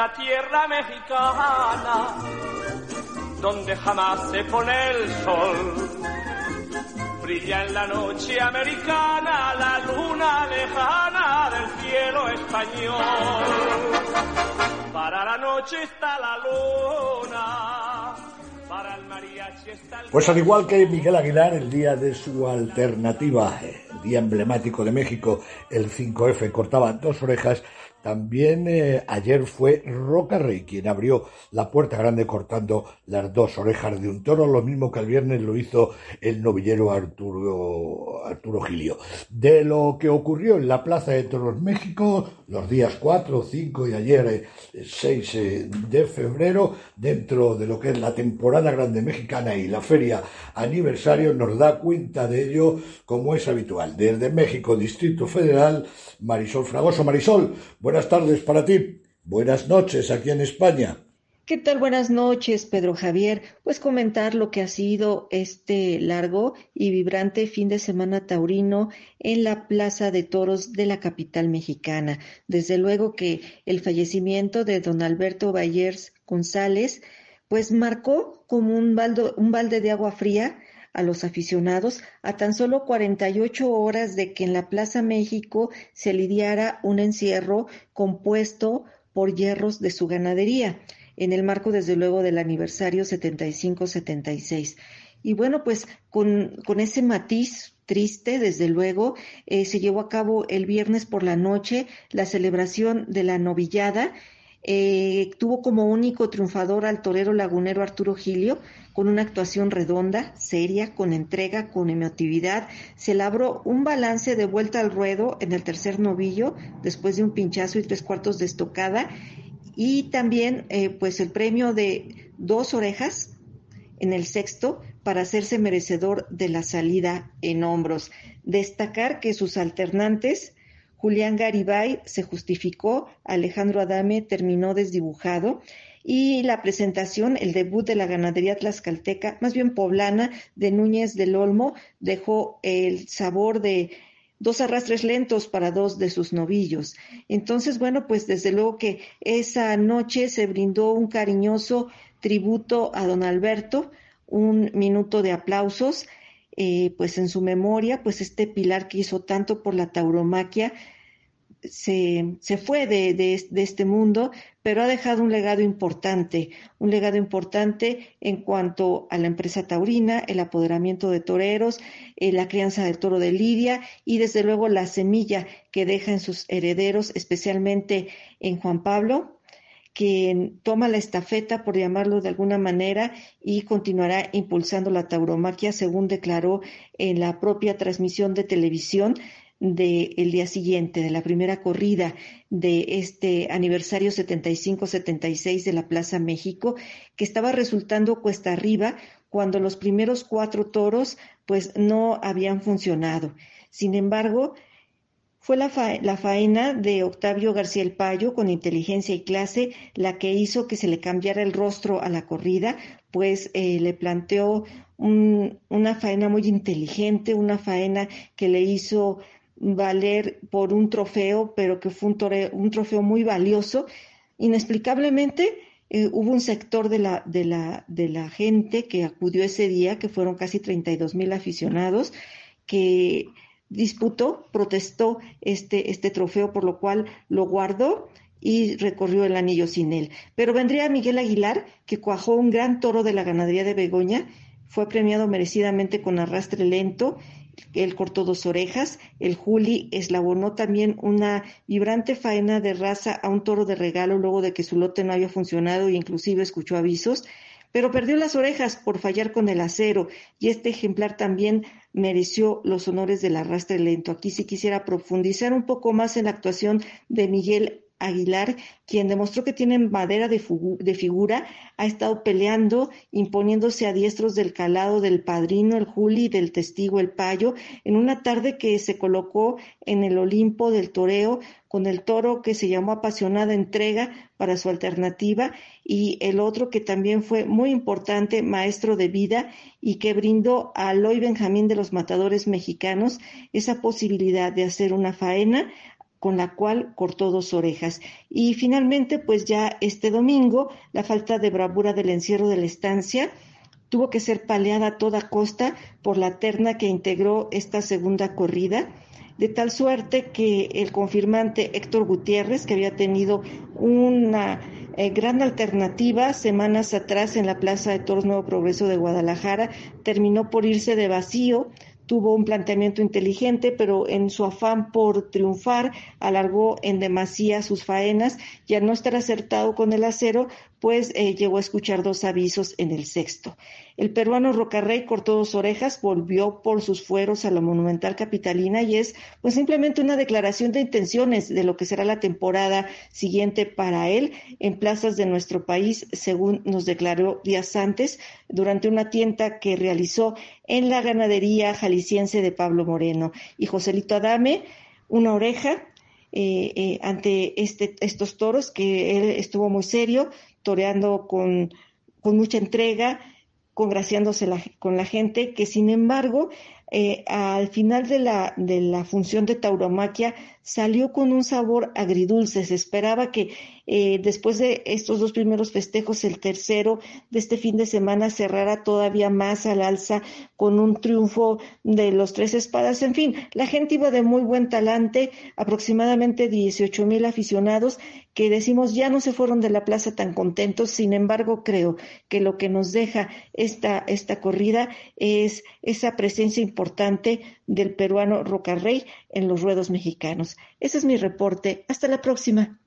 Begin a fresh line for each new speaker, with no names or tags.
esta tierra mexicana, donde jamás se pone el sol, brilla en la noche americana la luna lejana del cielo español. Para la noche está la luna. Para el mariachi está el
Pues al igual que Miguel Aguilar, el día de su alternativa, el día emblemático de México, el 5F, cortaba dos orejas, también eh, ayer fue Roca Rey quien abrió la puerta grande cortando las dos orejas de un toro, lo mismo que el viernes lo hizo el novillero Arturo, Arturo Gilio. De lo que ocurrió en la Plaza de Toros México los días 4, 5 y ayer eh, 6 eh, de febrero, dentro de lo que es la temporada grande mexicana y la feria aniversario, nos da cuenta de ello como es habitual. Desde México, Distrito Federal, Marisol Fragoso. Marisol, buenas tardes para ti. Buenas noches aquí en España.
¿Qué tal? Buenas noches, Pedro Javier. Pues comentar lo que ha sido este largo y vibrante fin de semana taurino en la Plaza de Toros de la capital mexicana. Desde luego que el fallecimiento de don Alberto Bayers González, pues marcó como un, un balde de agua fría a los aficionados a tan solo 48 horas de que en la Plaza México se lidiara un encierro compuesto por hierros de su ganadería en el marco, desde luego, del aniversario 75-76. Y bueno, pues con, con, ese matiz triste, desde luego, eh, se llevó a cabo el viernes por la noche la celebración de la novillada. Eh, tuvo como único triunfador al torero lagunero Arturo Gilio, con una actuación redonda, seria, con entrega, con emotividad. Se labró un balance de vuelta al ruedo en el tercer novillo, después de un pinchazo y tres cuartos de estocada, y también eh, pues el premio de dos orejas en el sexto para hacerse merecedor de la salida en hombros. Destacar que sus alternantes, Julián Garibay se justificó, Alejandro Adame terminó desdibujado y la presentación, el debut de la ganadería tlaxcalteca, más bien poblana, de Núñez del Olmo, dejó el sabor de dos arrastres lentos para dos de sus novillos. Entonces, bueno, pues desde luego que esa noche se brindó un cariñoso tributo a don Alberto, un minuto de aplausos, eh, pues en su memoria, pues este pilar que hizo tanto por la tauromaquia, se, se fue de, de, de, este mundo, pero ha dejado un legado importante, un legado importante en cuanto a la empresa taurina, el apoderamiento de toreros, eh, la crianza del toro de Lidia y desde luego la semilla que deja en sus herederos, especialmente en Juan Pablo, quien toma la estafeta, por llamarlo de alguna manera, y continuará impulsando la tauromaquia, según declaró en la propia transmisión de televisión del día siguiente, de la primera corrida de este aniversario 75-76 de la Plaza México, que estaba resultando cuesta arriba cuando los primeros cuatro toros pues no habían funcionado. Sin embargo, fue la, fa la, faena de Octavio García el Payo, con inteligencia y clase, la que hizo que se le cambiara el rostro a la corrida, pues eh, le planteó un, una faena muy inteligente, una faena que le hizo valer por un trofeo, pero que fue un trofeo muy valioso. Inexplicablemente eh, hubo un sector de la, de, la, de la gente que acudió ese día, que fueron casi 32 mil aficionados, que disputó, protestó este, este trofeo, por lo cual lo guardó y recorrió el anillo sin él. Pero vendría Miguel Aguilar, que cuajó un gran toro de la ganadería de Begoña, fue premiado merecidamente con arrastre lento él cortó dos orejas, el Juli eslabonó también una vibrante faena de raza a un toro de regalo luego de que su lote no había funcionado e inclusive escuchó avisos, pero perdió las orejas por fallar con el acero y este ejemplar también mereció los honores del arrastre lento. Aquí sí quisiera profundizar un poco más en la actuación de Miguel Aguilar, quien demostró que tiene madera de, figura, ha estado peleando, imponiéndose a diestros del calado del padrino, el Juli, del testigo, el Payo, en una tarde que se colocó en el Olimpo del toreo con el toro que se llamó apasionada entrega para su alternativa y el otro que también fue muy importante, maestro de vida y que brindó a Aloy Benjamín de los matadores mexicanos esa posibilidad de hacer una faena con la cual cortó dos orejas. Y finalmente, pues ya este domingo, la falta de bravura del encierro de la estancia tuvo que ser paleada a toda costa por la terna que integró esta segunda corrida, de tal suerte que el confirmante Héctor Gutiérrez, que había tenido una eh, gran alternativa semanas atrás en la Plaza de Toros Nuevo Progreso de Guadalajara, terminó por irse de vacío, tuvo un planteamiento inteligente, pero en su afán por triunfar alargó en demasía sus faenas. Y al no estar acertado con el acero, pues eh, llegó a escuchar dos avisos en el sexto. El peruano Rocarrey cortó dos orejas, volvió por sus fueros a la monumental capitalina y es pues simplemente una declaración de intenciones de lo que será la temporada siguiente para él en plazas de nuestro país, según nos declaró días antes durante una tienda que realizó en la ganadería jalisciense de Pablo Moreno. Y Joselito Adame, una oreja, eh, eh, ante este, estos toros, que él estuvo muy serio, toreando con, con mucha entrega, congraciándose con la gente, que sin embargo, eh, al final de la, de la función de tauromaquia salió con un sabor agridulce. Se esperaba que eh, después de estos dos primeros festejos, el tercero de este fin de semana cerrara todavía más al alza con un triunfo de los tres espadas. En fin, la gente iba de muy buen talante, aproximadamente 18 mil aficionados que decimos ya no se fueron de la plaza tan contentos. Sin embargo, creo que lo que nos deja esta, esta corrida es esa presencia importante del peruano Rocarrey en los ruedos mexicanos. Ese es mi reporte. Hasta la próxima.